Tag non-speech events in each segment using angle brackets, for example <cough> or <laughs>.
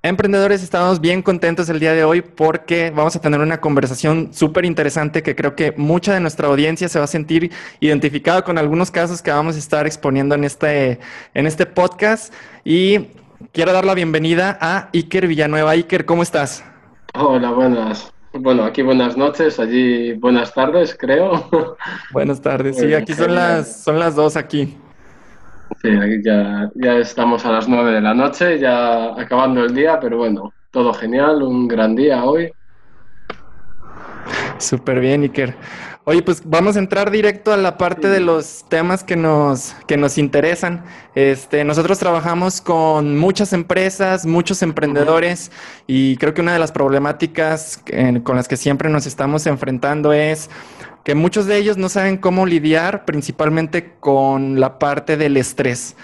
Emprendedores, estamos bien contentos el día de hoy porque vamos a tener una conversación súper interesante que creo que mucha de nuestra audiencia se va a sentir identificada con algunos casos que vamos a estar exponiendo en este, en este podcast. Y quiero dar la bienvenida a Iker Villanueva. Iker, ¿cómo estás? Hola, buenas. Bueno, aquí buenas noches, allí buenas tardes, creo. Buenas tardes, sí, aquí son las, son las dos aquí. Sí, ya, ya estamos a las nueve de la noche, ya acabando el día, pero bueno, todo genial, un gran día hoy. Súper bien, Iker. Oye, pues vamos a entrar directo a la parte de los temas que nos, que nos interesan. Este, nosotros trabajamos con muchas empresas, muchos emprendedores y creo que una de las problemáticas con las que siempre nos estamos enfrentando es que muchos de ellos no saben cómo lidiar principalmente con la parte del estrés.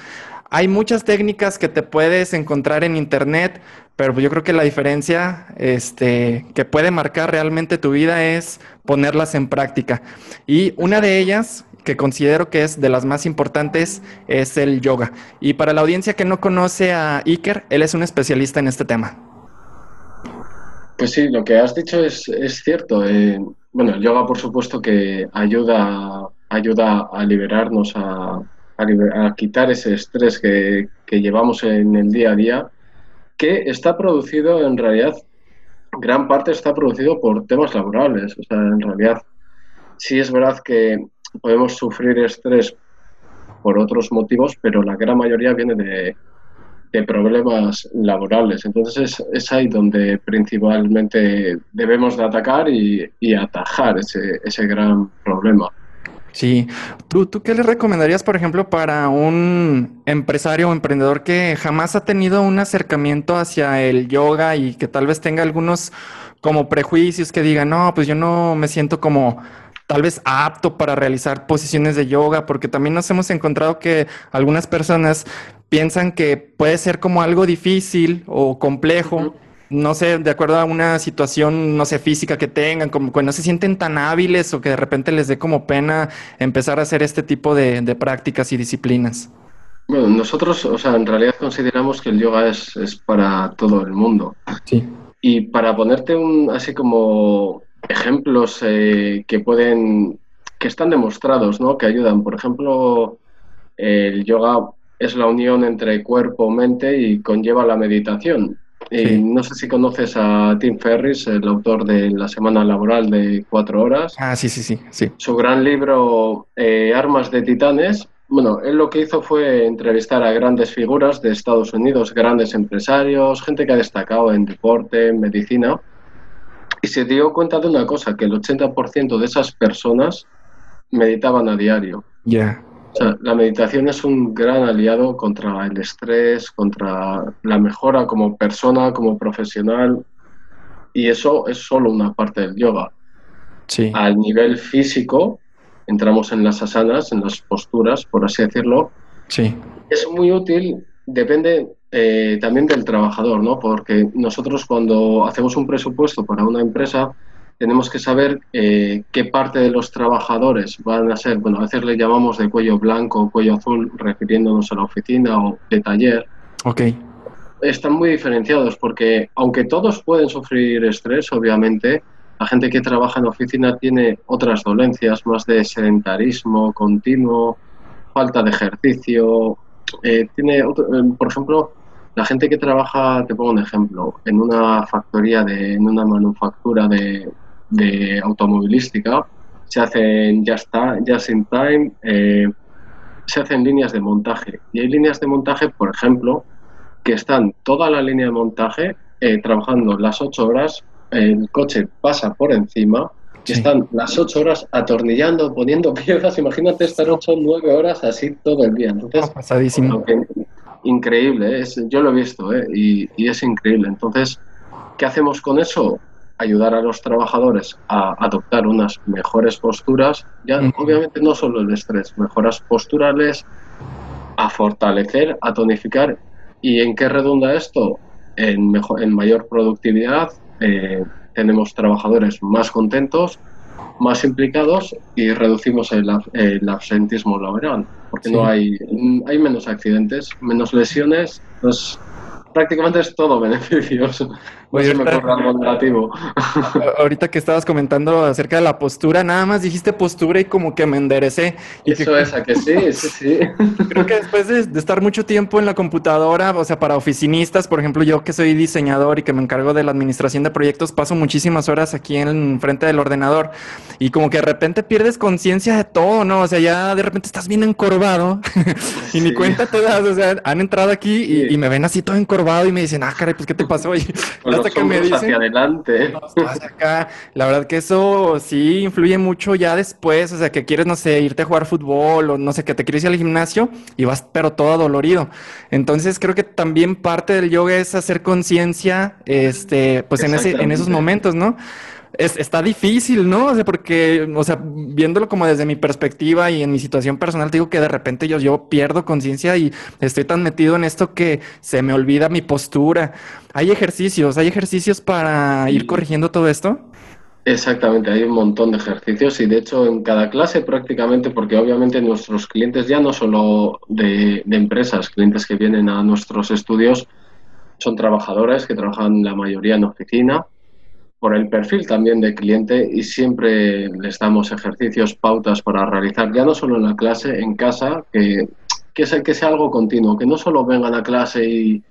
Hay muchas técnicas que te puedes encontrar en internet, pero yo creo que la diferencia este, que puede marcar realmente tu vida es ponerlas en práctica. Y una de ellas, que considero que es de las más importantes, es el yoga. Y para la audiencia que no conoce a Iker, él es un especialista en este tema. Pues sí, lo que has dicho es, cierto. Eh, bueno, el yoga, por supuesto, que ayuda, ayuda a liberarnos, a, quitar ese estrés que, que llevamos en el día a día que está producido en realidad, gran parte está producido por temas laborales. O sea, en realidad, sí es verdad que podemos sufrir estrés por otros motivos, pero la gran mayoría viene de, problemas laborales. Entonces es, ahí donde principalmente debemos de atacar y, atajar ese, ese gran problema. Sí, ¿Tú, ¿tú qué le recomendarías, por ejemplo, para un empresario o emprendedor que jamás ha tenido un acercamiento hacia el yoga y que tal vez tenga algunos como prejuicios que diga, no, pues yo no me siento como tal vez apto para realizar posiciones de yoga, porque también nos hemos encontrado que algunas personas piensan que puede ser como algo difícil o complejo no sé, de acuerdo a una situación, no sé, física que tengan, como que no se sienten tan hábiles o que de repente les dé como pena empezar a hacer este tipo de, prácticas y disciplinas? Bueno, nosotros, o sea, en realidad consideramos que el yoga es, es para todo el mundo. Sí. Y para ponerte un, así como ejemplos eh, que pueden, que están demostrados, ¿no? Que ayudan. Por ejemplo, el yoga es la unión entre cuerpo, mente y conlleva la meditación. No sé si conoces a Tim Ferris, el autor de La Semana Laboral de Cuatro Horas. Ah, sí, sí, sí. sí. Su gran libro eh, Armas de Titanes. Bueno, él lo que hizo fue entrevistar a grandes figuras de Estados Unidos, grandes empresarios, gente que ha destacado en deporte, en medicina, y se dio cuenta de una cosa, que el 80% de esas personas meditaban a diario. Ya la meditación es un gran aliado contra el estrés, contra la mejora como persona, como profesional, y eso es solo una parte del yoga. Sí. Al nivel físico, entramos en las asanas, en las posturas, por así decirlo. Sí. Es muy útil, depende eh, también del trabajador, ¿no? Porque nosotros cuando hacemos un presupuesto para una empresa, tenemos que saber eh, qué parte de los trabajadores van a ser, bueno, a veces le llamamos de cuello blanco o cuello azul, refiriéndonos a la oficina o de taller. Ok. Están muy diferenciados porque, aunque todos pueden sufrir estrés, obviamente, la gente que trabaja en oficina tiene otras dolencias, más de sedentarismo continuo, falta de ejercicio. Eh, tiene, eh, por ejemplo, la gente que trabaja, te pongo un ejemplo, en una factoría, de, en una manufactura de, de automovilística, se hacen just, just in time, eh, se hacen líneas de montaje. Y hay líneas de montaje, por ejemplo, que están toda la línea de montaje eh, trabajando las ocho horas, el coche pasa por encima, están las ocho horas atornillando, poniendo piezas. Imagínate estar ocho o nueve horas así todo el día. Entonces, pasadísimo. increíble, es, yo lo he visto eh, y, y es increíble. Entonces, ¿qué hacemos con eso? Ayudar a los trabajadores a adoptar unas mejores posturas, ya obviamente no solo el estrés, mejoras posturales, a fortalecer, a tonificar. ¿Y en qué redunda esto? En, mejor, en mayor productividad, eh, tenemos trabajadores más contentos, más implicados y reducimos el, el absentismo laboral, porque no hay, hay menos accidentes, menos lesiones, pues prácticamente es todo beneficioso. <laughs> No se me ocurre algo negativo. <laughs> Ahorita que estabas comentando acerca de la postura, nada más dijiste postura y como que me enderecé. Y Eso es, a que sí, sí, sí. <laughs> Creo que después de, de, estar mucho tiempo en la computadora, o sea, para oficinistas, por ejemplo, yo que soy diseñador y que me encargo de la administración de proyectos, paso muchísimas horas aquí en frente del ordenador y como que de repente pierdes conciencia de todo, ¿no? O sea, ya de repente estás bien encorvado y ni cuenta te das, o sea, han entrado aquí y, me ven así todo encorvado y me dicen, ah, caray, pues ¿qué te pasó? <laughs> Y hasta que me dicen, hacia adelante. acá. La verdad que eso sí influye mucho ya después, o sea, que quieres, no sé, irte a jugar fútbol o no sé, que te quieres ir al gimnasio y vas pero todo adolorido. Entonces creo que también parte del yoga es hacer conciencia, este, pues en, ese, en esos momentos, ¿no? Es, está difícil, ¿no? O sea, porque, o sea, viéndolo como desde mi perspectiva y en mi situación personal, te digo que de repente yo, yo pierdo conciencia y estoy tan metido en esto que se me olvida mi postura. ¿Hay ejercicios? ¿Hay ejercicios para ir corrigiendo todo esto? Exactamente, hay un montón de ejercicios y de hecho en cada clase prácticamente, porque obviamente nuestros clientes ya no solo de, de empresas, clientes que vienen a nuestros estudios, son trabajadores que trabajan la mayoría en oficina, por el perfil también del cliente y siempre les damos ejercicios, pautas para realizar, ya no solo en la clase, en casa, que, que, sea, que sea algo continuo, que no solo vengan a clase y,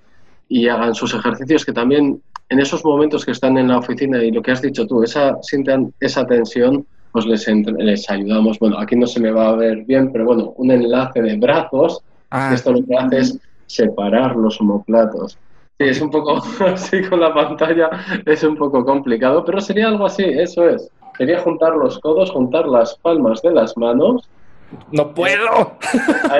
y hagan sus ejercicios, que también en esos momentos que están en la oficina y lo que has dicho tú, esa, sientan esa tensión, pues les, les ayudamos. Bueno, aquí no se me va a ver bien, pero bueno, un enlace de brazos, ah. esto lo que hace es separar los homoplatos. Sí, es un poco <laughs> así con la pantalla, es un poco complicado, pero sería algo así, eso es. Sería juntar los codos, juntar las palmas de las manos. ¡No puedo!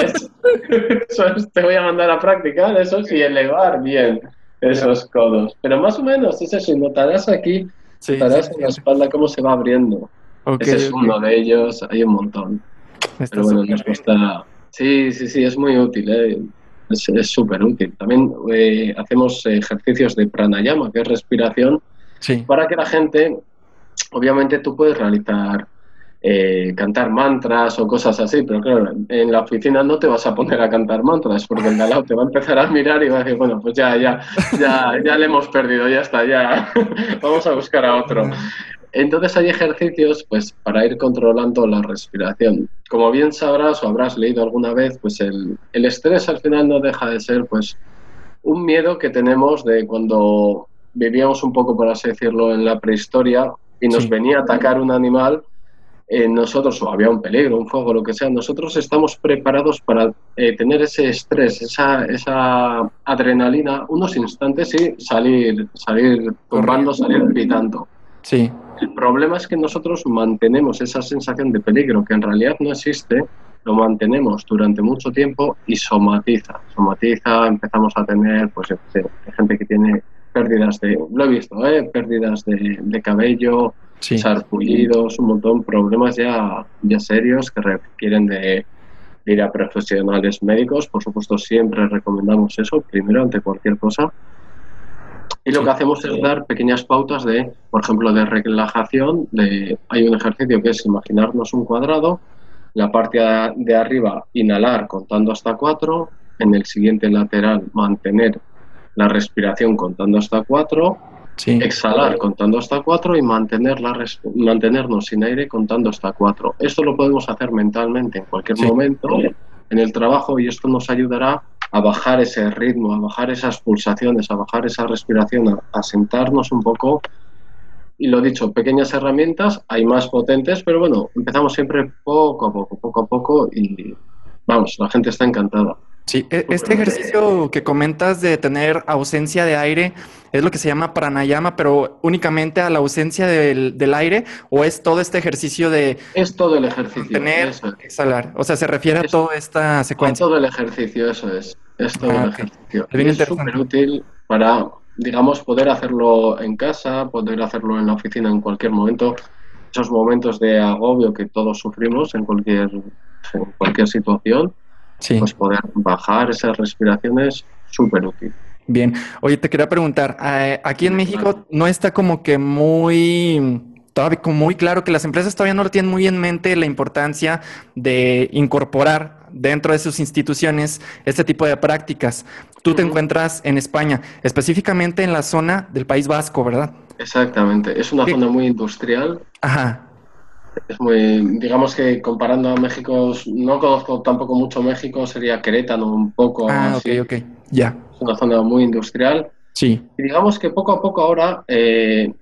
Eso, <laughs> te voy a mandar a practicar, eso sí, elevar bien esos codos. Pero más o menos, eso sí, notarás aquí, notarás en la espalda cómo se va abriendo. Ese es uno de ellos, hay un montón. Pero bueno, nos gusta... Sí, sí, sí, es muy útil, ¿eh? Es súper útil. También eh, hacemos ejercicios de pranayama, que es respiración, para que la gente, obviamente tú puedes realizar, eh, cantar mantras o cosas así, pero claro, en la oficina no te vas a poner a cantar mantras, porque el de te va a empezar a mirar y va a decir, bueno, pues ya, ya, ya, ya le hemos perdido, ya está, ya, <laughs> vamos a buscar a otro. Entonces hay ejercicios pues para ir controlando la respiración. Como bien sabrás o habrás leído alguna vez, pues el, estrés al final no deja de ser pues un miedo que tenemos de cuando vivíamos un poco, por así decirlo, en la prehistoria y nos venía a atacar un animal, eh, nosotros, o había un peligro, un fuego, lo que sea, nosotros estamos preparados para eh, tener ese estrés, esa, esa adrenalina, unos instantes y salir, salir tumbando, salir gritando. Sí. El problema es que nosotros mantenemos esa sensación de peligro que en realidad no existe, lo mantenemos durante mucho tiempo y somatiza. Somatiza, empezamos a tener, pues, gente que tiene pérdidas de, lo he visto, ¿eh? pérdidas de, cabello, sarpullidos, un montón, de problemas ya, ya serios que requieren de, de ir a profesionales médicos. Por supuesto, siempre recomendamos eso, primero ante cualquier cosa. Y lo que hacemos es dar pequeñas pautas de, por ejemplo, de relajación. De, hay un ejercicio que es imaginarnos un cuadrado, la parte de arriba inhalar contando hasta cuatro, en el siguiente lateral mantener la respiración contando hasta cuatro, exhalar contando hasta cuatro y mantener la mantenernos sin aire contando hasta cuatro. Esto lo podemos hacer mentalmente en cualquier momento en el trabajo y esto nos ayudará a bajar ese ritmo, a bajar esas pulsaciones, a bajar esa respiración, a, sentarnos un poco. Y lo dicho, pequeñas herramientas, hay más potentes, pero bueno, empezamos siempre poco a poco, poco a poco y vamos, la gente está encantada. Sí, e, este ejercicio que comentas de tener ausencia de aire es lo que se llama pranayama, pero únicamente a la ausencia del, aire o es todo este ejercicio de... Es todo el ejercicio. Tener, exhalar. O sea, se refiere a toda esta secuencia. A todo el ejercicio, eso es. Es todo el ah, ejercicio. Es súper útil para, digamos, poder hacerlo en casa, poder hacerlo en la oficina en cualquier momento. Esos momentos de agobio que todos sufrimos en cualquier, en cualquier situación pues poder bajar esas respiraciones, súper útil. Bien, oye, te quería preguntar, eh, aquí en México no está como que muy, todavía como muy claro que las empresas todavía no lo tienen muy en mente la importancia de incorporar dentro de sus instituciones este tipo de prácticas. Tú te encuentras en España, específicamente en la zona del País Vasco, ¿verdad? Exactamente, es una zona muy industrial. Ajá. Es muy, digamos que comparando a México, no conozco tampoco mucho México, sería Querétaro un poco. Ah, ok, ok, ya. Es una zona muy industrial. Sí. Y digamos que poco a poco ahora eh,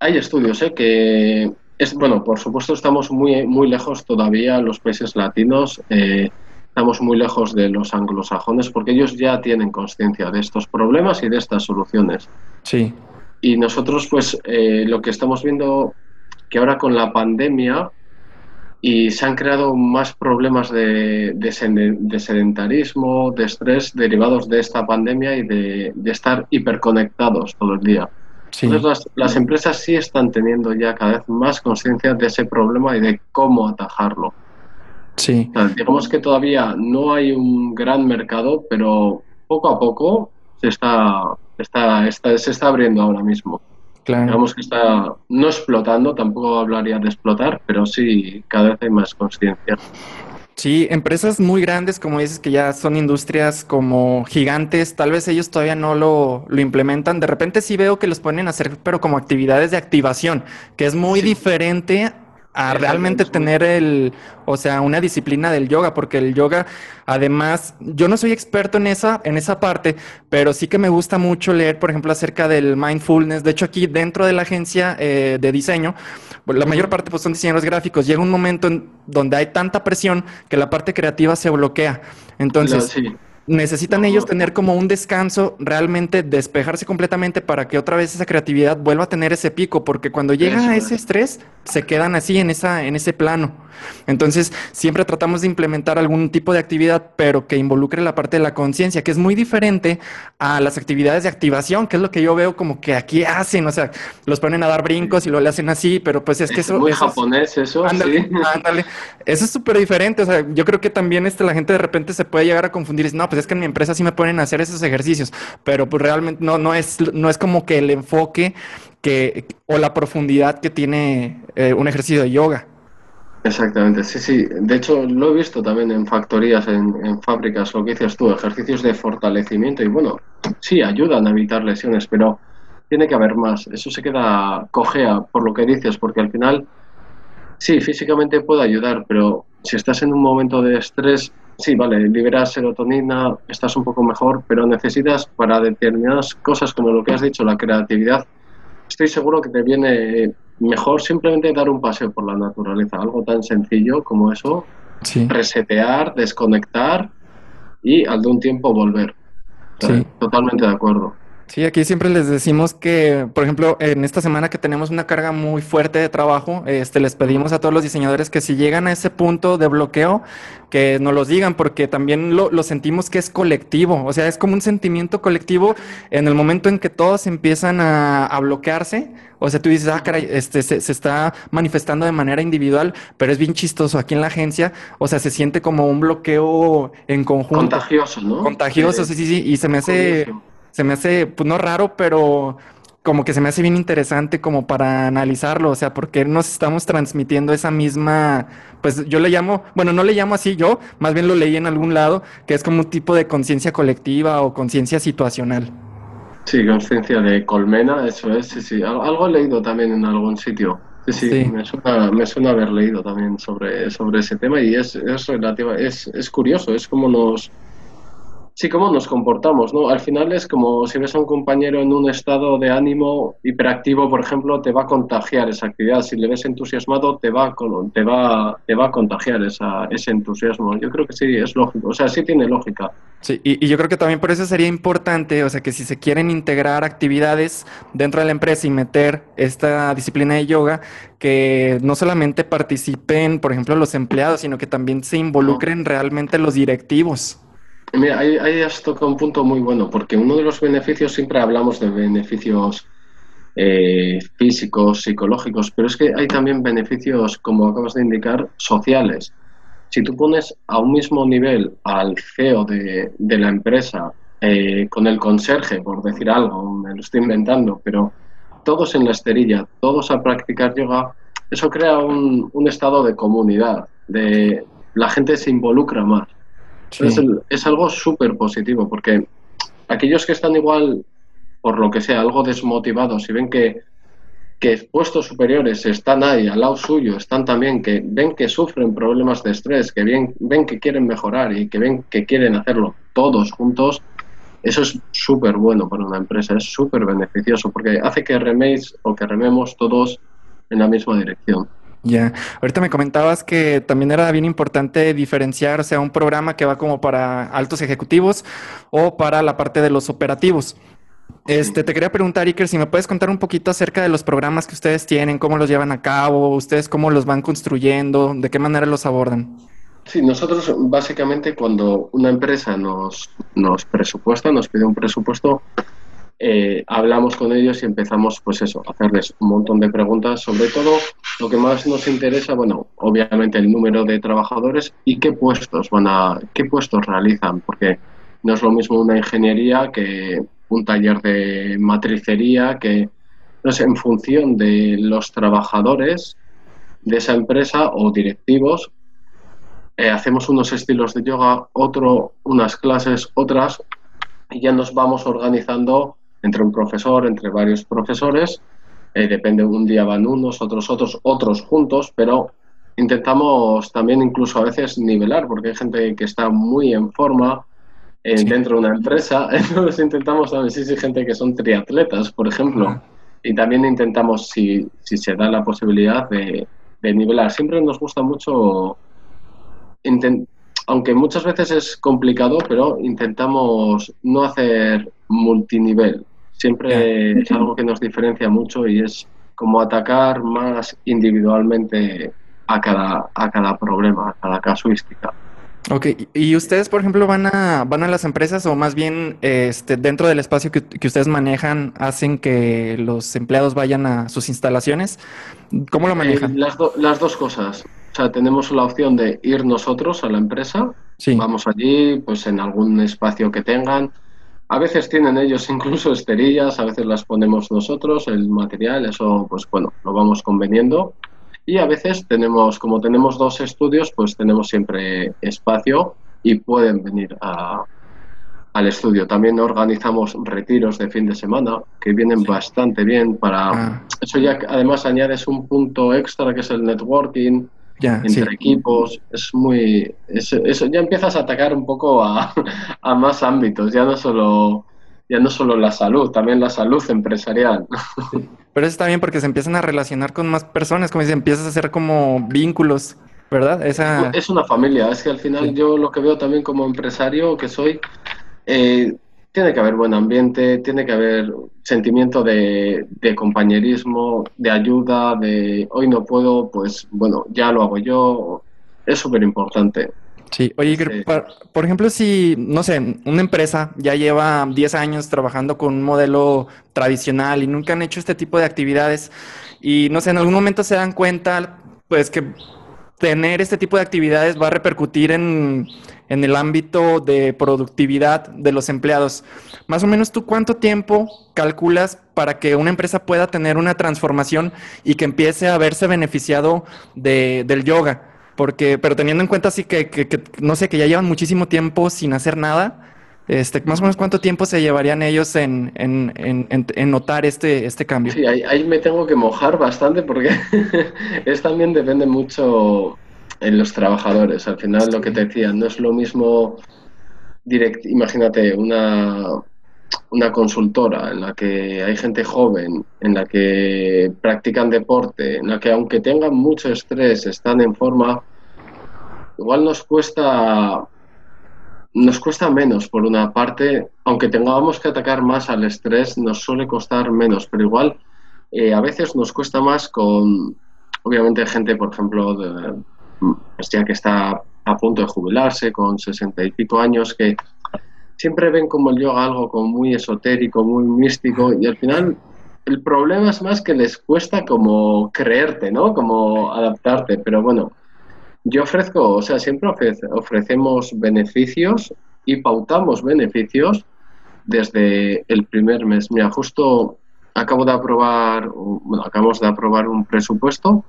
hay estudios ¿eh? que es bueno, por supuesto estamos muy muy lejos todavía los países latinos. Eh, estamos muy lejos de los anglosajones porque ellos ya tienen conciencia de estos problemas y de estas soluciones. Sí. Y nosotros, pues, eh, lo que estamos viendo que ahora con la pandemia y se han creado más problemas de, de, sedentarismo, de estrés derivados de esta pandemia y de, estar hiperconectados todo el día. Entonces las, empresas sí están teniendo ya cada vez más conciencia de ese problema y de cómo atajarlo. Sí. digamos que todavía no hay un gran mercado, pero poco a poco se está, está, está se está abriendo ahora mismo. Claro. Digamos que está no explotando, tampoco hablaría de explotar, pero sí cada vez hay más conciencia. Sí, empresas muy grandes, como dices, que ya son industrias como gigantes, tal vez ellos todavía no lo, lo implementan. De repente sí veo que los ponen a hacer, pero como actividades de activación, que es muy diferente a realmente tener el, o sea, una disciplina del yoga, porque el yoga, además, yo no soy experto en esa, en esa parte, pero sí que me gusta mucho leer, por ejemplo, acerca del mindfulness. De hecho, aquí dentro de la agencia eh, de diseño, pues, la mayor parte pues, son diseñadores gráficos. Llega un momento en donde hay tanta presión que la parte creativa se bloquea. Entonces, necesitan ellos tener como un descanso, realmente despejarse completamente para que otra vez esa creatividad vuelva a tener ese pico, porque cuando llega a ese estrés, se quedan así en, esa, en ese plano. Entonces, siempre tratamos de implementar algún tipo de actividad, pero que involucre la parte de la conciencia, que es muy diferente a las actividades de activación, que es lo que yo veo como que aquí hacen, o sea, los ponen a dar brincos y lo le hacen así, pero pues es que eso... Muy japonés eso, ándale, ándale. Eso es súper diferente, o sea, yo creo que también este, la gente de repente se puede llegar a confundir, no, pues es que en mi empresa sí me ponen a hacer esos ejercicios, pero pues realmente no, no, es, no es como que el enfoque que, o la profundidad que tiene eh, un ejercicio de yoga. Exactamente, sí, sí. De hecho, lo he visto también en factorías, en, fábricas, lo que dices tú, ejercicios de fortalecimiento y bueno, sí, ayudan a evitar lesiones, pero tiene que haber más. Eso se queda cojea por lo que dices, porque al final, sí, físicamente puede ayudar, pero si estás en un momento de estrés, sí, vale, liberas serotonina, estás un poco mejor, pero necesitas para determinadas cosas como lo que has dicho, la creatividad, estoy seguro que te viene mejor simplemente dar un paseo por la naturaleza, algo tan sencillo como eso, resetear, desconectar y al de un tiempo volver. sí. Totalmente de acuerdo. Sí, aquí siempre les decimos que, por ejemplo, en esta semana que tenemos una carga muy fuerte de trabajo, este, les pedimos a todos los diseñadores que si llegan a ese punto de bloqueo, que nos los digan, porque también lo, lo sentimos que es colectivo, o sea, es como un sentimiento colectivo en el momento en que todos empiezan a, a bloquearse, o sea, tú dices, ah, caray, este, se, se, está manifestando de manera individual, pero es bien chistoso. Aquí en la agencia, o sea, se siente como un bloqueo en conjunto. Contagioso, ¿no? Contagioso, sí, sí, sí, y se me hace se me hace, pues no raro, pero como que se me hace bien interesante como para analizarlo, o sea, porque nos estamos transmitiendo esa misma, pues yo le llamo, bueno, no le llamo así yo, más bien lo leí en algún lado, que es como un tipo de conciencia colectiva o conciencia situacional. Sí, conciencia de colmena, eso es, sí, sí. Algo he leído también en algún sitio. Sí, sí, Me, suena, me suena haber leído también sobre, sobre ese tema y es, es relativa, es, es curioso, es como nos, Sí, cómo nos comportamos, ¿no? Al final es como si ves a un compañero en un estado de ánimo hiperactivo, por ejemplo, te va a contagiar esa actividad. Si le ves entusiasmado, te va, te va, te va a contagiar esa, ese entusiasmo. Yo creo que sí, es lógico. O sea, sí tiene lógica. Sí, y, y, yo creo que también por eso sería importante, o sea, que si se quieren integrar actividades dentro de la empresa y meter esta disciplina de yoga, que no solamente participen, por ejemplo, los empleados, sino que también se involucren realmente los directivos. Mira, ahí, has tocado un punto muy bueno, porque uno de los beneficios, siempre hablamos de beneficios eh, físicos, psicológicos, pero es que hay también beneficios, como acabas de indicar, sociales. Si tú pones a un mismo nivel al CEO de, la empresa eh, con el conserje, por decir algo, me lo estoy inventando, pero todos en la esterilla, todos a practicar yoga, eso crea un, un estado de comunidad, de, la gente se involucra más. Es algo súper positivo porque aquellos que están igual, por lo que sea, algo desmotivados y ven que, que puestos superiores están ahí al lado suyo, están también que ven que sufren problemas de estrés, que ven, ven que quieren mejorar y que ven que quieren hacerlo todos juntos, eso es súper bueno para una empresa, es súper beneficioso porque hace que reméis o que rememos todos en la misma dirección. Ya, ahorita me comentabas que también era bien importante diferenciar, o sea, un programa que va como para altos ejecutivos o para la parte de los operativos. Este, te quería preguntar, Iker, si me puedes contar un poquito acerca de los programas que ustedes tienen, cómo los llevan a cabo, ustedes cómo los van construyendo, de qué manera los abordan. Sí, nosotros básicamente cuando una empresa nos, nos presupuesta, nos pide un presupuesto, eh, hablamos con ellos y empezamos, pues eso, a hacerles un montón de preguntas, sobre todo lo que más nos interesa, bueno, obviamente el número de trabajadores y qué puestos van a, qué puestos realizan, porque no es lo mismo una ingeniería que un taller de matricería, que no sé, en función de los trabajadores de esa empresa o directivos, eh, hacemos unos estilos de yoga, otro, unas clases, otras, y ya nos vamos organizando entre un profesor, entre varios profesores. Eh, depende, un día van unos, otros otros, otros juntos, pero intentamos también incluso a veces nivelar, porque hay gente que está muy en forma eh, dentro de una empresa, <laughs> entonces intentamos también, sí, sí, gente que son triatletas, por ejemplo, y también intentamos, si, si se da la posibilidad, de, de nivelar. Siempre nos gusta mucho, aunque muchas veces es complicado, pero intentamos no hacer multinivel, Siempre es algo que nos diferencia mucho y es como atacar más individualmente a cada, a cada problema, a cada casuística. Ok, y ustedes, por ejemplo, van a, van a las empresas o más bien este, dentro del espacio que, ustedes manejan, hacen que los empleados vayan a sus instalaciones. ¿Cómo lo manejan? Eh, las, las, dos cosas. O sea, tenemos la opción de ir nosotros a la empresa. Sí. Vamos allí, pues en algún espacio que tengan. A veces tienen ellos incluso esterillas, a veces las ponemos nosotros, el material, eso pues bueno, lo vamos conveniendo. Y a veces tenemos, como tenemos dos estudios, pues tenemos siempre espacio y pueden venir al estudio. También organizamos retiros de fin de semana que vienen bastante bien para... Ah. Eso ya además añades un punto extra que es el networking, entre equipos, es muy... Eso, ya empiezas a atacar un poco <laughs> a, más ámbitos, ya no solo ya no solo la salud, también la salud empresarial. Pero eso está bien porque se empiezan a relacionar con más personas, como si empiezas a hacer como vínculos, ¿verdad? Esa... Es una familia, es que al final yo lo que veo también como empresario que soy, eh, tiene que haber buen ambiente, tiene que haber sentimiento de, compañerismo, de ayuda, de hoy no puedo, pues bueno, ya lo hago yo. Es súper importante. Sí, oye, por, ejemplo, si, no sé, una empresa ya lleva 10 años trabajando con un modelo tradicional y nunca han hecho este tipo de actividades y, no sé, en algún momento se dan cuenta, pues que tener este tipo de actividades va a repercutir en, el ámbito de productividad de los empleados. Más o menos tú cuánto tiempo calculas para que una empresa pueda tener una transformación y que empiece a verse beneficiado de, del yoga. Porque, pero teniendo en cuenta así que, que, no sé, que ya llevan muchísimo tiempo sin hacer nada, este, más o menos cuánto tiempo se llevarían ellos en, en, en, en notar este, este cambio. Sí, ahí, me tengo que mojar bastante porque <laughs> es también depende mucho en los trabajadores. Al final, lo que te decía, no es lo mismo, direct, imagínate, una, una consultora en la que hay gente joven, en la que practican deporte, en la que aunque tengan mucho estrés, están en forma, igual nos cuesta nos cuesta menos, por una parte, aunque tengamos que atacar más al estrés, nos suele costar menos, pero igual eh, a veces nos cuesta más con, obviamente, gente, por ejemplo, de, ya que está a punto de jubilarse, con sesenta y pico años, que siempre ven como el yoga algo como muy esotérico, muy místico, y al final el problema es más que les cuesta como creerte, ¿no? Como adaptarte, pero bueno, yo ofrezco, o sea, siempre ofrecemos beneficios y pautamos beneficios desde el primer mes. Mira, justo acabo de aprobar, acabamos de aprobar un presupuesto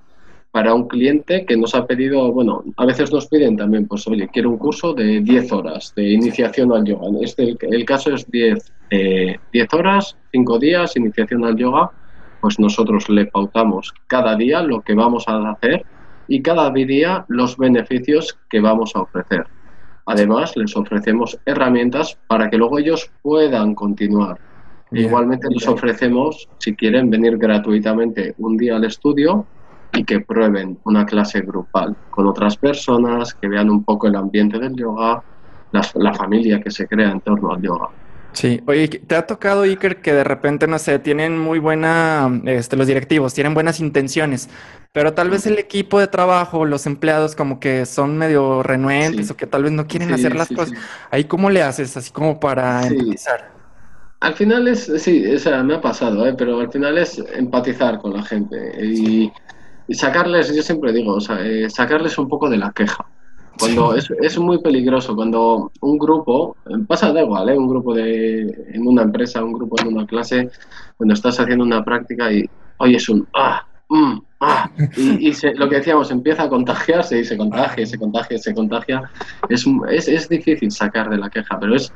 para un cliente que nos ha pedido, bueno, a veces nos piden también, pues oye, quiero un curso de 10 horas de iniciación al yoga. Este, el, caso es 10, eh, 10 horas, 5 días, iniciación al yoga, pues nosotros le pautamos cada día lo que vamos a hacer y cada día los beneficios que vamos a ofrecer. Además, les ofrecemos herramientas para que luego ellos puedan continuar. Igualmente les ofrecemos, si quieren, venir gratuitamente un día al estudio y que prueben una clase grupal con otras personas, que vean un poco el ambiente del yoga, la familia que se crea en torno al yoga. Sí, oye, ¿te ha tocado, Iker, que de repente, no sé, tienen muy buena, este, los directivos, tienen buenas intenciones, pero tal vez el equipo de trabajo, los empleados como que son medio renuentes o que tal vez no quieren hacer las cosas. Ahí, ¿cómo le haces? Así como para empatizar. Al final es, sí, o sea, me ha pasado, ¿eh? pero al final es empatizar con la gente y, sacarles, yo siempre digo, o sea, eh, sacarles un poco de la queja. Cuando es, es, muy peligroso, cuando un grupo, pasa da igual, ¿eh? un grupo de, en una empresa, un grupo en una clase, cuando estás haciendo una práctica y oyes un ah, mm, ah, y, y lo que decíamos, empieza a contagiarse y se contagia, se contagia, se contagia, es, es, es difícil sacar de la queja, pero es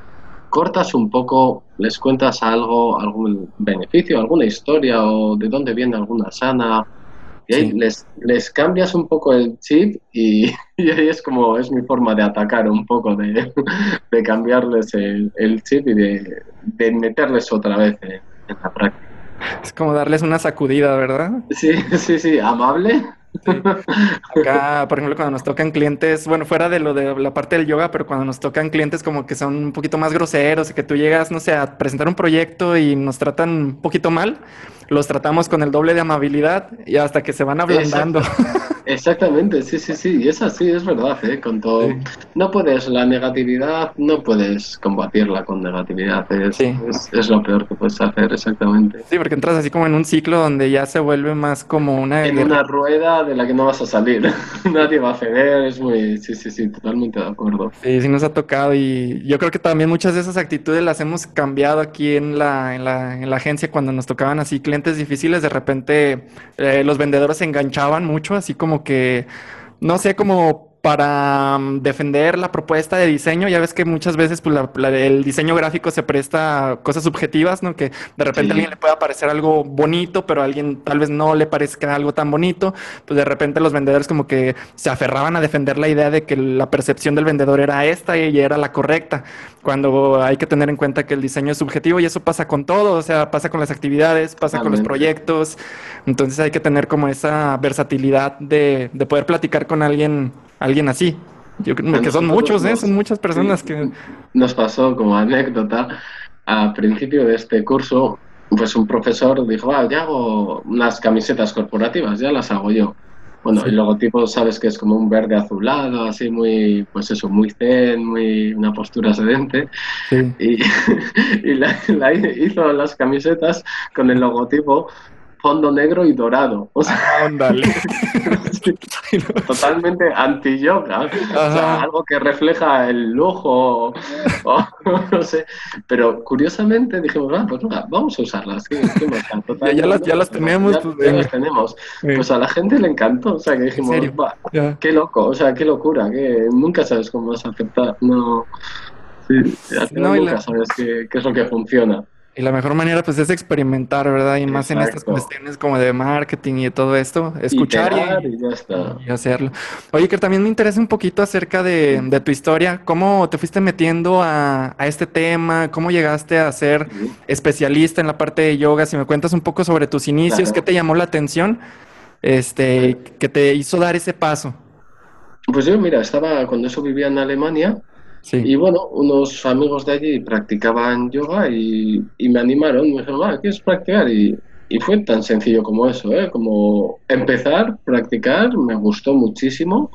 cortas un poco, les cuentas algo, algún beneficio, alguna historia o de dónde viene alguna sana, y ahí les, les cambias un poco el chip <laughs> y, ahí es como es mi forma de atacar un poco, de, <laughs> de cambiarles el, el, chip y de, de meterles otra vez en, la práctica. Es como darles una sacudida, ¿verdad? Sí, <laughs> sí, sí, amable. Acá, por ejemplo, cuando nos tocan clientes, bueno, fuera de lo de la parte del yoga, pero cuando nos tocan clientes como que son un poquito más groseros, que tú llegas, no sé, a presentar un proyecto y nos tratan un poquito mal, los tratamos con el doble de amabilidad y hasta que se van ablandando. Exactamente, sí, sí, sí, y es así, es verdad, ¿eh? Con todo. No puedes, la negatividad, no puedes combatirla con negatividad, es, es, lo peor que puedes hacer, exactamente. Sí, porque entras así como en un ciclo donde ya se vuelve más como una... En una rueda de la que no vas a salir, <laughs> nadie va a ceder, es muy, sí, sí, sí, totalmente de acuerdo. Sí, sí nos ha tocado y yo creo que también muchas de esas actitudes las hemos cambiado aquí en la, en la, en la agencia cuando nos tocaban así clientes difíciles, de repente eh, los vendedores se enganchaban mucho, así como que, no sé, como para mm, defender la propuesta de diseño. Ya ves que muchas veces pues, el diseño gráfico se presta a cosas subjetivas, ¿no? Que de repente a alguien le pueda parecer algo bonito, pero a alguien tal vez no le parezca algo tan bonito. Pues de repente los vendedores como que se aferraban a defender la idea de que la percepción del vendedor era esta y era la correcta, cuando hay que tener en cuenta que el diseño es subjetivo y eso pasa con todo, o sea, pasa con las actividades, pasa con los proyectos. Entonces hay que tener como esa versatilidad de, de poder platicar con alguien alguien así. Yo creo que son muchos, ¿eh? Son muchas personas que... Nos pasó como anécdota, a principio de este curso, pues un profesor dijo, ah, ya hago unas camisetas corporativas, ya las hago yo. Bueno, el logotipo sabes que es como un verde azulado, así muy, pues eso, muy zen, muy una postura sedente. Y, <laughs> y la, hizo las camisetas con el logotipo fondo negro y dorado. O sea, <laughs> totalmente anti-yoga. O sea, algo que refleja el lujo, o, <laughs> no sé. Pero curiosamente dijimos, ah, pues vamos a usarlas. <laughs> ya, las, ya, las, tenemos. Ya, pues, las tenemos. Pues a la gente le encantó. O sea, que dijimos, qué loco, o sea, qué locura, que nunca sabes cómo vas a aceptar. No. Sí, nunca sabes qué, qué es lo que funciona. Y la mejor manera pues es experimentar, ¿verdad? Y más en estas cuestiones como de marketing y todo esto, escuchar y, hacerlo. Oye, que también me interesa un poquito acerca de, tu historia, cómo te fuiste metiendo a, este tema, cómo llegaste a ser especialista en la parte de yoga, si me cuentas un poco sobre tus inicios, qué te llamó la atención, este, que te hizo dar ese paso. Pues yo, mira, estaba, cuando eso vivía en Alemania, y bueno, unos amigos de allí practicaban yoga y, me animaron, me dijeron, ah, ¿quieres practicar? Y, y, fue tan sencillo como eso, ¿eh? como empezar, practicar, me gustó muchísimo.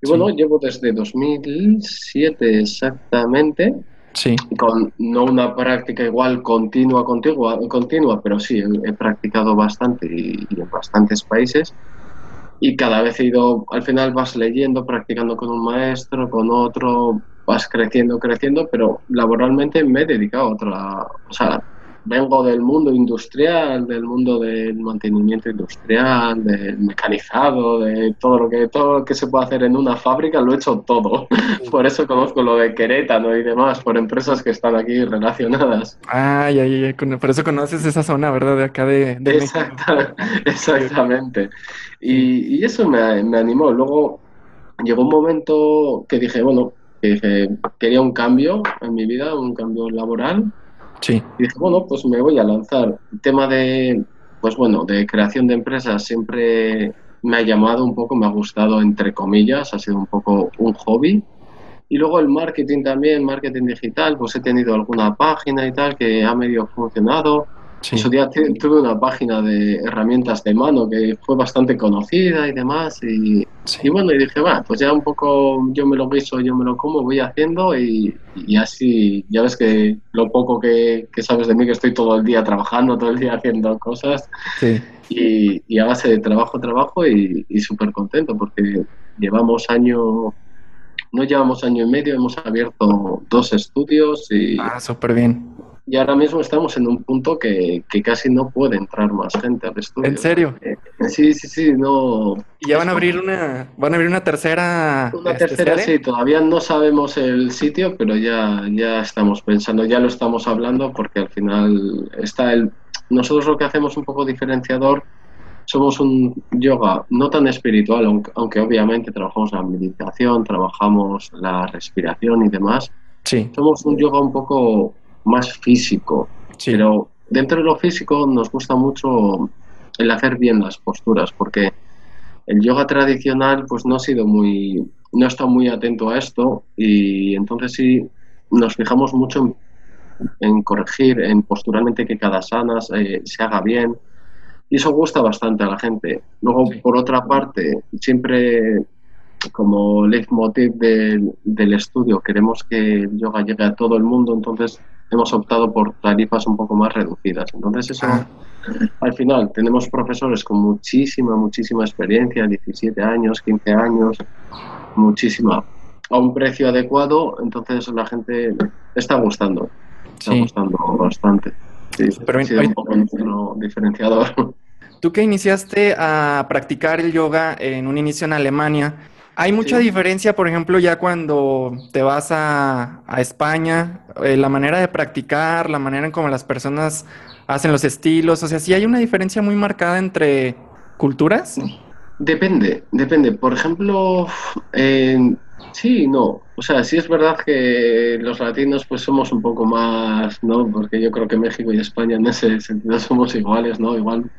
Y bueno, llevo desde 2007 exactamente, sí. con no una práctica igual continua, continua, continua pero sí, he, practicado bastante y, y en bastantes países y cada vez he ido, al final vas leyendo, practicando con un maestro, con otro, vas creciendo, creciendo, pero laboralmente me he dedicado a otra, o sea, vengo del mundo industrial, del mundo del mantenimiento industrial, del mecanizado, de todo lo que todo lo que se puede hacer en una fábrica, lo he hecho todo. <laughs> Por eso conozco lo de Querétaro y demás, por empresas que están aquí relacionadas. Ay, ay, ay, por eso conoces esa zona, ¿verdad? De acá de, <laughs> Exactamente. Y, y eso me, me animó. Luego llegó un momento que dije, bueno, que dije, quería un cambio en mi vida, un cambio laboral Sí. Y dije, bueno, pues me voy a lanzar. El tema de, pues bueno, de creación de empresas siempre me ha llamado un poco, me ha gustado, entre comillas, ha sido un poco un hobby. Y luego el marketing también, marketing digital, pues he tenido alguna página y tal que ha medio funcionado Sí. Eso día tuve una página de herramientas de mano que fue bastante conocida y demás. Y, bueno, y dije, va, pues ya un poco yo me lo guiso, yo me lo como, voy haciendo y, así, ya ves que lo poco que, sabes de mí, que estoy todo el día trabajando, todo el día haciendo cosas. Sí. Y, y a base de trabajo, trabajo y, y súper contento porque llevamos año, no llevamos año y medio, hemos abierto dos estudios y... Ah, súper bien y ahora mismo estamos en un punto que, casi no puede entrar más gente al estudio. ¿En serio? Eh, sí, sí, sí, no. ¿Y ya van a abrir una, van a abrir una tercera? Una este, tercera, sí, todavía no sabemos el sitio, pero ya, ya estamos pensando, ya lo estamos hablando, porque al final está el. Nosotros lo que hacemos un poco diferenciador somos un yoga no tan espiritual, aunque, aunque, obviamente trabajamos la meditación, trabajamos la respiración y demás. Sí. Somos un yoga un poco más físico. Pero dentro de lo físico nos gusta mucho el hacer bien las posturas, porque el yoga tradicional pues no ha sido muy, no está muy atento a esto y entonces sí nos fijamos mucho en, corregir, en posturalmente que cada sana se haga bien y eso gusta bastante a la gente. Luego, por otra parte, siempre como leitmotiv del, del estudio queremos que el yoga llegue a todo el mundo, entonces hemos optado por tarifas un poco más reducidas. Entonces eso, ah. al final, tenemos profesores con muchísima, muchísima experiencia, 17 años, 15 años, muchísima, a un precio adecuado, entonces la gente está gustando, está gustando bastante. Sí, Pero un poco diferenciador. <laughs> Tú que iniciaste a practicar el yoga en un inicio en Alemania, hay mucha diferencia, por ejemplo, ya cuando te vas a, España, eh, la manera de practicar, la manera en cómo las personas hacen los estilos, o sea, sí hay una diferencia muy marcada entre culturas. Depende, depende. Por ejemplo, sí, no. O sea, sí es verdad que los latinos pues somos un poco más, ¿no? Porque yo creo que México y España en ese sentido somos iguales, ¿no? Igual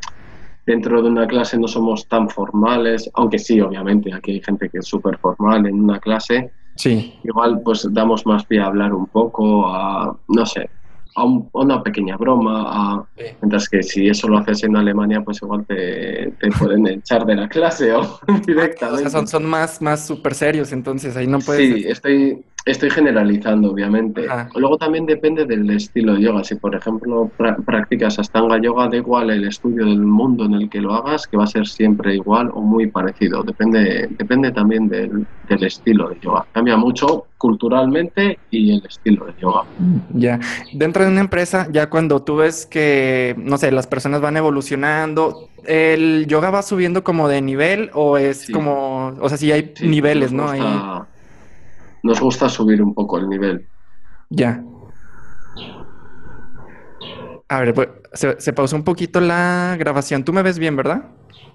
dentro de una clase no somos tan formales, aunque sí, obviamente, aquí hay gente que es súper formal en una clase. Sí. Igual pues damos más pie a hablar un poco, a, no sé, a, una pequeña broma, a, mientras que si eso lo haces en Alemania, pues igual te, te pueden <laughs> echar de la clase o directamente. <laughs> O sea, son, son más, más súper serios, entonces ahí no puedes... Sí, estoy, Estoy generalizando, obviamente. Luego también depende del estilo de yoga. Si, por ejemplo, practicas Astanga Yoga, da igual el estudio del mundo en el que lo hagas, que va a ser siempre igual o muy parecido. Depende, depende también del, estilo de yoga. Cambia mucho culturalmente y el estilo de yoga. Ya. Dentro de una empresa, ya cuando tú ves que, no sé, las personas van evolucionando, ¿el yoga va subiendo como de nivel o es como, o sea, sí hay niveles, ¿no? Ahí nos gusta subir un poco el nivel. Ya. A ver, pues, se, pausó un poquito la grabación. Tú me ves bien, ¿verdad?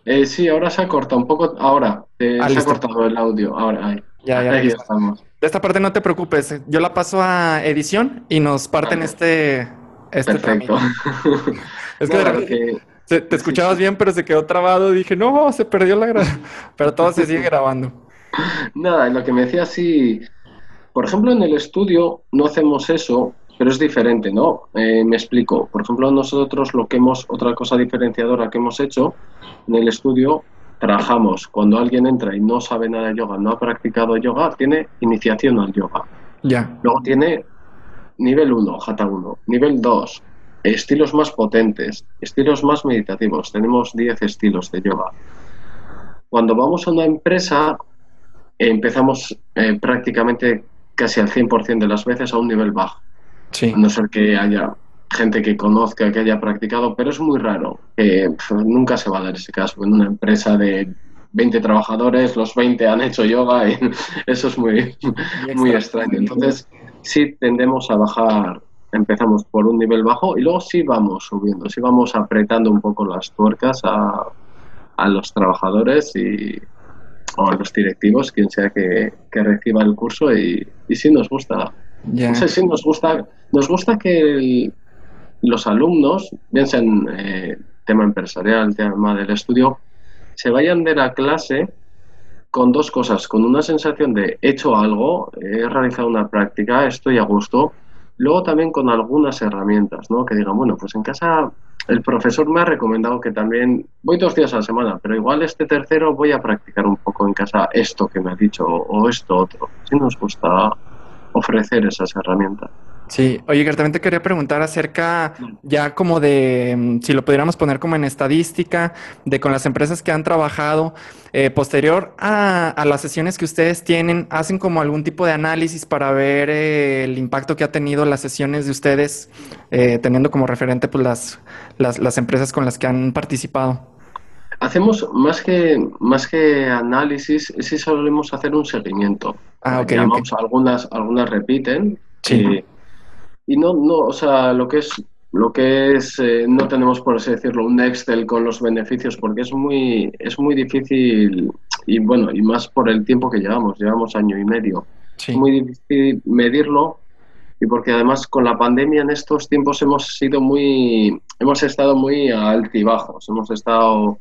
Eh, sí, ahora se ha cortado un poco. Ahora, eh, ah, se ha cortado el audio. Ahora, ahí. Ya, ya, ahí estamos. De esta parte no te preocupes. Yo la paso a edición y nos parten este, este Perfecto. <laughs> es que, te escuchabas bien, pero se quedó trabado. Dije, no, se perdió la grabación. <laughs> pero todo se sigue grabando. Nada, lo que me decía sí por ejemplo, en el estudio no hacemos eso, pero es diferente, ¿no? Eh, me explico. Por ejemplo, nosotros lo que hemos, otra cosa diferenciadora que hemos hecho en el estudio, trabajamos cuando alguien entra y no sabe nada de yoga, no ha practicado yoga, tiene iniciación al yoga. Ya. Luego tiene nivel 1, Hatha 1, nivel 2, estilos más potentes, estilos más meditativos. Tenemos 10 estilos de yoga. Cuando vamos a una empresa, empezamos eh, prácticamente casi al 100% de las veces a un nivel bajo. Sí. A no ser que haya gente que conozca, que haya practicado, pero es muy raro. nunca se va a dar ese caso. En una empresa de 20 trabajadores, los 20 han hecho yoga y <laughs> eso es muy, muy extraño. Entonces, sí tendemos a bajar, empezamos por un nivel bajo y luego sí vamos subiendo, sí vamos apretando un poco las tuercas a, a los trabajadores y, o a los directivos, quien sea que, que reciba el curso y, y sí nos gusta. No sé si nos gusta, nos gusta que los alumnos, bien sean eh, tema empresarial, tema del estudio, se vayan de la clase con dos cosas, con una sensación de he hecho algo, he realizado una práctica, estoy a gusto, luego también con algunas herramientas, ¿no? Que digan, bueno, pues en casa el profesor me ha recomendado que también voy dos días a la semana, pero igual este tercero voy a practicar un poco en casa esto que me ha dicho o esto otro. Si nos gusta ofrecer esas herramientas. Sí, oye, también te quería preguntar acerca ya como de, mm, si lo pudiéramos poner como en estadística, de con las empresas que han trabajado, eh, posterior a, las sesiones que ustedes tienen, ¿hacen como algún tipo de análisis para ver eh, el impacto que ha tenido las sesiones de ustedes, eh, teniendo como referente pues las, las, las empresas con las que han participado? Hacemos más que, más que análisis, sí solemos hacer un seguimiento. Ah, ok. Algunas, algunas repiten. Sí. Y, no, no, o sea, lo que es, lo que es, eh, no tenemos por así decirlo, un Excel con los beneficios, porque es muy, es muy difícil, y bueno, y más por el tiempo que llevamos, llevamos año y medio. Es muy difícil medirlo y porque además con la pandemia en estos tiempos hemos sido muy, hemos estado muy altibajos, hemos estado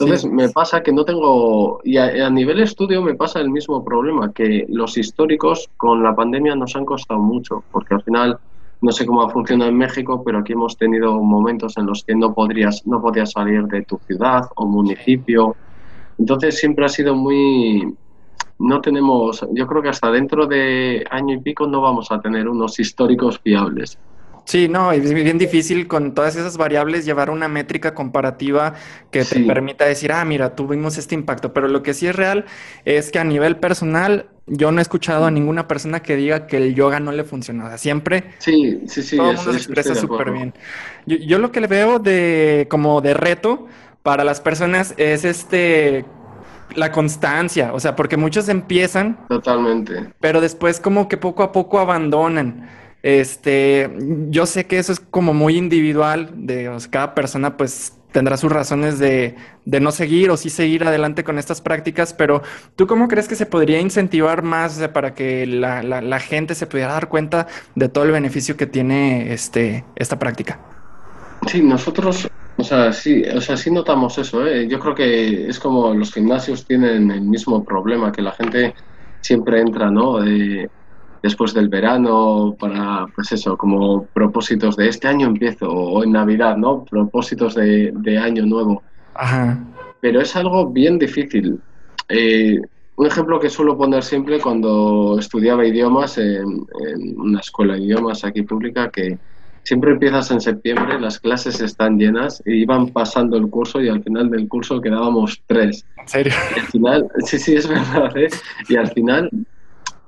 entonces me pasa que no tengo, y a, nivel estudio me pasa el mismo problema, que los históricos con la pandemia nos han costado mucho, porque al final no sé cómo ha funcionado en México, pero aquí hemos tenido momentos en los que no podrías, no podías salir de tu ciudad o municipio. Entonces siempre ha sido muy, no tenemos, yo creo que hasta dentro de año y pico no vamos a tener unos históricos fiables. Sí, no, es bien difícil con todas esas variables llevar una métrica comparativa que te permita decir, ah, mira, tuvimos este impacto. Pero lo que sí es real es que a nivel personal, yo no he escuchado a ninguna persona que diga que el yoga no le funciona. O sea, siempre sí, sí, sí, todo el mundo se expresa súper bien. Yo, yo, lo que le veo de como de reto para las personas es este la constancia. O sea, porque muchos empiezan. Totalmente. Pero después como que poco a poco abandonan. Este, yo sé que eso es como muy individual, de cada persona pues tendrá sus razones de, de, no seguir o sí seguir adelante con estas prácticas, pero ¿tú cómo crees que se podría incentivar más para que la, la, gente se pudiera dar cuenta de todo el beneficio que tiene este, esta práctica? Sí, nosotros, o sea, sí, o sea, sí notamos eso. ¿eh? Yo creo que es como los gimnasios tienen el mismo problema, que la gente siempre entra, ¿no? Después del verano para, pues eso, como propósitos de este año empiezo o en Navidad, ¿no? Propósitos de, año nuevo. Ajá. Pero es algo bien difícil. Eh, un ejemplo que suelo poner siempre cuando estudiaba idiomas en, una escuela de idiomas aquí pública, que siempre empiezas en septiembre, las clases están llenas y iban pasando el curso y al final del curso quedábamos tres. ¿En serio? al final, sí, sí, es <laughs> verdad, ¿eh? Y al final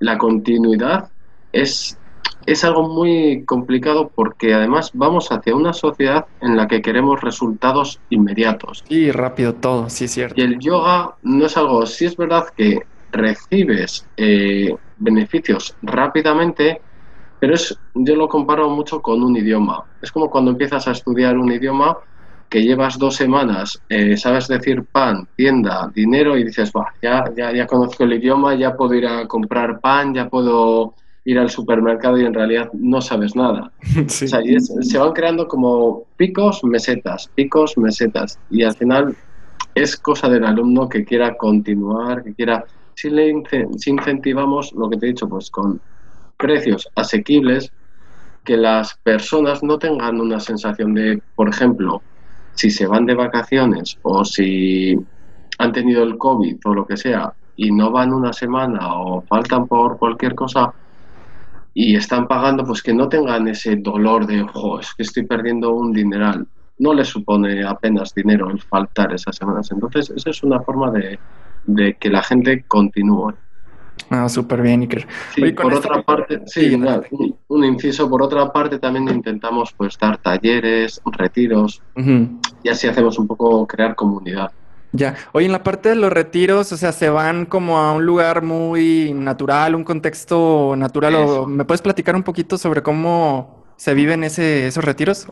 la continuidad es, es algo muy complicado porque además vamos hacia una sociedad en la que queremos resultados inmediatos. Y rápido todo, sí es cierto. Y el yoga no es algo, sí es verdad que recibes eh, beneficios rápidamente, pero es, yo lo comparo mucho con un idioma. Es como cuando empiezas a estudiar un idioma que llevas dos semanas, eh, sabes decir pan, tienda, dinero y dices, ya, ya, ya conozco el idioma, ya puedo ir a comprar pan, ya puedo ir al supermercado y en realidad no sabes nada. <laughs> O sea, se van creando como picos, mesetas, picos, mesetas. Y al final es cosa del alumno que quiera continuar, que quiera... Si le si incentivamos, lo que te he dicho, pues con precios asequibles, que las personas no tengan una sensación de, por ejemplo, si se van de vacaciones o si han tenido el COVID o lo que sea y no van una semana o faltan por cualquier cosa y están pagando, pues que no tengan ese dolor de, ojo, es que estoy perdiendo un dineral. No les supone apenas dinero el faltar esas semanas. Entonces, esa es una forma de, de que la gente continúe. Ah, súper bien, Iker. Sí, por otra parte, sí, un, inciso, por otra parte también intentamos pues dar talleres, retiros, y así hacemos un poco crear comunidad. Ya, oye, en la parte de los retiros, o sea, se van como a un lugar muy natural, un contexto natural, o ¿me puedes platicar un poquito sobre cómo se viven ese, esos retiros?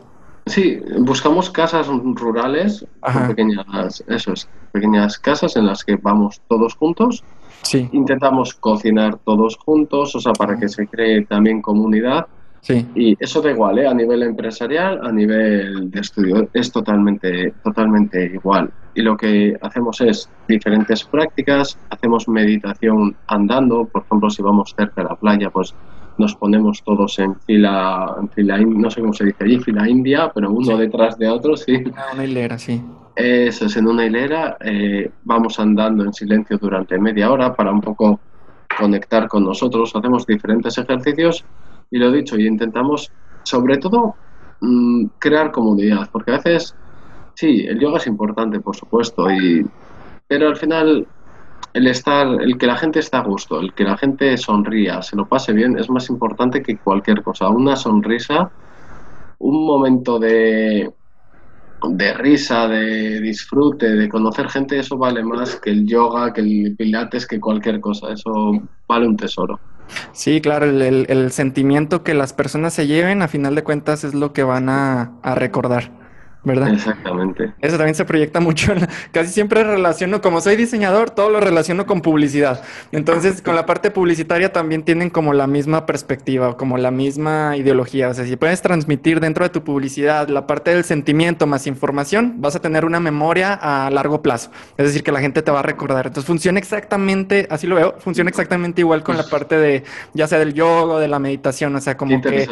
Sí, buscamos casas rurales, pequeñas, eso es, pequeñas casas en las que vamos todos juntos Sí. Intentamos cocinar todos juntos, o sea, para que se cree también comunidad. Sí. Y eso da igual, ¿eh? A nivel empresarial, a nivel de estudio, es totalmente, totalmente igual. Y lo que hacemos es diferentes prácticas, hacemos meditación andando, por ejemplo, si vamos cerca de la playa, pues nos ponemos todos en fila, en fila, no sé cómo se dice allí, fila india, pero uno detrás de otro, sí. Una hilera, sí. Eso es, en una hilera eh, vamos andando en silencio durante media hora para un poco conectar con nosotros, hacemos diferentes ejercicios y lo dicho, y intentamos sobre todo mm, crear comunidad, porque a veces, sí, el yoga es importante, por supuesto, y, pero al final el estar, el que la gente esté a gusto, el que la gente sonría, se lo pase bien, es más importante que cualquier cosa. Una sonrisa, un momento de, de risa, de disfrute, de conocer gente, eso vale más que el yoga, que el pilates, que cualquier cosa. Eso vale un tesoro. Sí, claro, el, sentimiento que las personas se lleven, a final de cuentas, es lo que van a, a recordar. ¿Verdad? Exactamente. Eso también se proyecta mucho. casi siempre relaciono, como soy diseñador, todo lo relaciono con publicidad. Entonces, con la parte publicitaria también tienen como la misma perspectiva, como la misma ideología. O sea, si puedes transmitir dentro de tu publicidad la parte del sentimiento más información, vas a tener una memoria a largo plazo. Es decir, que la gente te va a recordar. Entonces, funciona exactamente, así lo veo, funciona exactamente igual con la parte de, ya sea del yoga o de la meditación. O sea, como que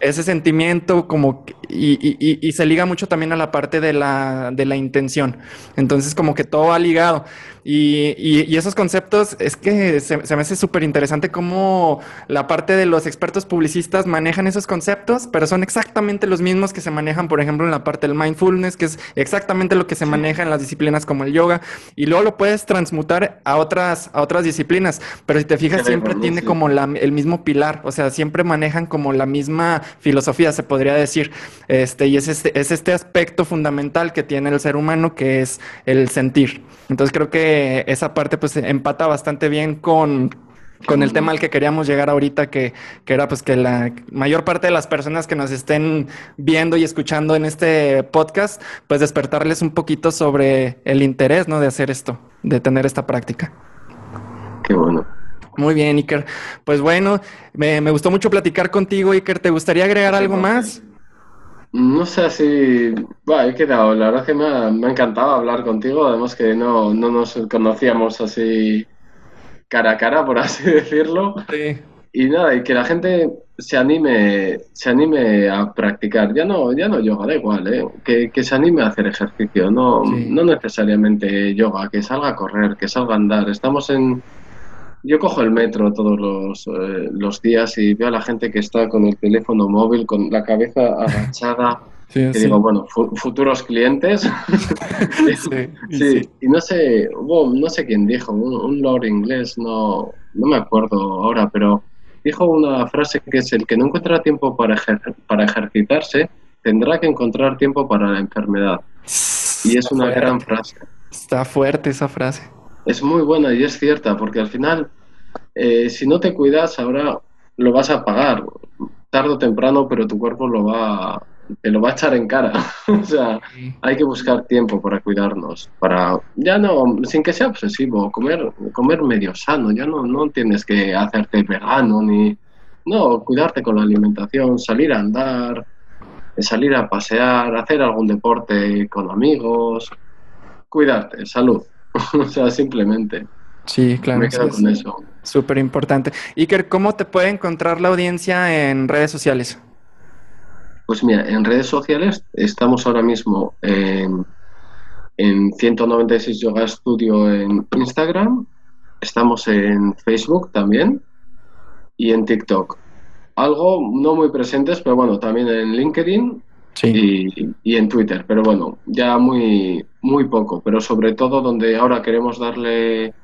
ese sentimiento como y, y, y se liga mucho también a la parte de la, de la intención. Entonces, como que todo va ligado. Y, y, esos conceptos es que se, me hace súper interesante cómo la parte de los expertos publicistas manejan esos conceptos, pero son exactamente los mismos que se manejan, por ejemplo, en la parte del mindfulness, que es exactamente lo que se maneja en las disciplinas como el yoga. Y luego lo puedes transmutar a otras, a otras disciplinas. Pero si te fijas, siempre tiene como la, el mismo pilar. O sea, siempre manejan como la misma filosofía, se podría decir. Este, y es este, es este aspecto fundamental que tiene el ser humano, que es el sentir. Entonces creo que esa parte pues empata bastante bien con, con el tema al que queríamos llegar ahorita, que, que, era pues que la mayor parte de las personas que nos estén viendo y escuchando en este podcast, pues despertarles un poquito sobre el interés, ¿no? De hacer esto, de tener esta práctica. Qué bueno. Muy bien, Iker. Pues bueno, me, me gustó mucho platicar contigo, Iker. ¿Te gustaría agregar algo más? No sé si. Bueno, he quedado. La verdad que me ha, me ha encantado hablar contigo. Además, que no, no nos conocíamos así cara a cara, por <laughs> así decirlo. Sí. Y nada, y que la gente se anime, se anime a practicar. Ya no, ya no yoga, da igual, ¿eh? que, que se anime a hacer ejercicio, no, no necesariamente yoga, que salga a correr, que salga a andar. Estamos en, yo cojo el metro todos los, eh, los, días y veo a la gente que está con el teléfono móvil, con la cabeza <laughs> agachada. Sí, que digo, bueno, futuros clientes. <laughs> <laughs> sí, y no sé, no sé quién dijo, un, lord inglés, no, no me acuerdo ahora, pero dijo una frase que es el que no encuentra tiempo para, para ejercitarse, tendrá que encontrar tiempo para la enfermedad. Y es una gran frase. Está fuerte esa frase. Es muy buena y es cierta, porque al final, eh, si no te cuidas, ahora lo vas a pagar, tarde o temprano, pero tu cuerpo lo va, te lo va a echar en cara. <laughs> o sea, hay que buscar tiempo para cuidarnos, para, ya no, sin que sea obsesivo, comer, comer medio sano, ya no, no tienes que hacerte vegano ni, no, cuidarte con la alimentación, salir a andar, salir a pasear, hacer algún deporte con amigos, cuidarte, salud. <laughs> o sea, simplemente. Sí, claro. Me quedo con eso. Súper importante. Iker, ¿cómo te puede encontrar la audiencia en redes sociales? Pues mira, en redes sociales estamos ahora mismo en, en 196 Yoga Studio en Instagram, estamos en Facebook también y en TikTok. Algo no muy presentes, pero bueno, también en LinkedIn y, y, en Twitter, pero bueno, ya muy, muy poco, pero sobre todo donde ahora queremos darle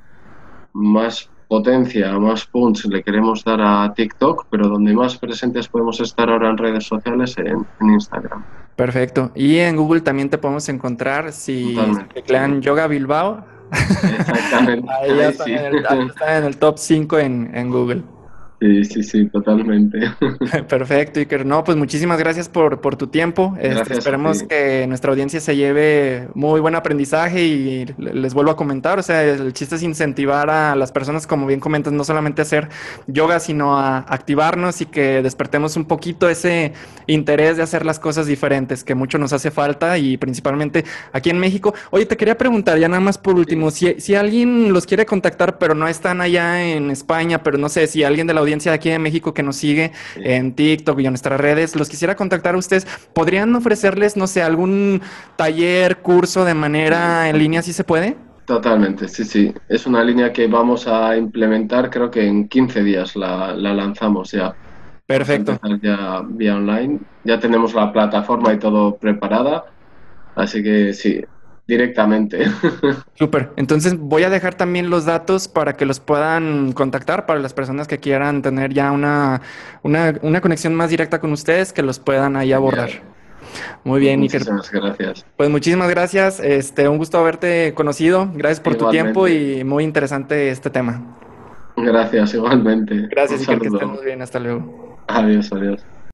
más potencia, más punch le queremos dar a TikTok, pero donde más presentes podemos estar ahora en redes sociales en, Instagram. Perfecto. Y en Google también te podemos encontrar si teclean Yoga Bilbao. <laughs> Exactamente. Ahí ya en el, top 5 en, en Google. Sí, sí, sí, totalmente. <laughs> <laughs> Perfecto, Iker. No, pues muchísimas gracias por, por tu tiempo. Este, esperemos que nuestra audiencia se lleve muy buen aprendizaje y les vuelvo a comentar, o sea, el chiste es incentivar a las personas, como bien comentas, no solamente a hacer yoga, sino a activarnos y que despertemos un poquito ese interés de hacer las cosas diferentes, que mucho nos hace falta y principalmente aquí en México. Oye, te quería preguntar ya nada más por último, si, si alguien los quiere contactar, pero no están allá en España, pero no sé, si alguien de la audiencia de aquí en México que nos sigue en TikTok y en nuestras redes, los quisiera contactar a ustedes, ¿podrían ofrecerles, no sé, algún taller, curso de manera en línea, si se puede? Totalmente, sí, sí. Es una línea que vamos a implementar, creo que en 15 días la, lanzamos ya. Perfecto. Ya vía online. Ya tenemos la plataforma y todo preparada. Así que sí, directamente. <laughs> Súper. Entonces voy a dejar también los datos para que los puedan contactar para las personas que quieran tener ya una, una, conexión más directa con ustedes, que los puedan ahí abordar. Muy bien, Muchísimas gracias. Pues muchísimas gracias. Este, un gusto haberte conocido. Gracias por tu tiempo y muy interesante este tema. Gracias, igualmente. Gracias, Iker, que estén muy bien. Hasta luego. Adiós, adiós.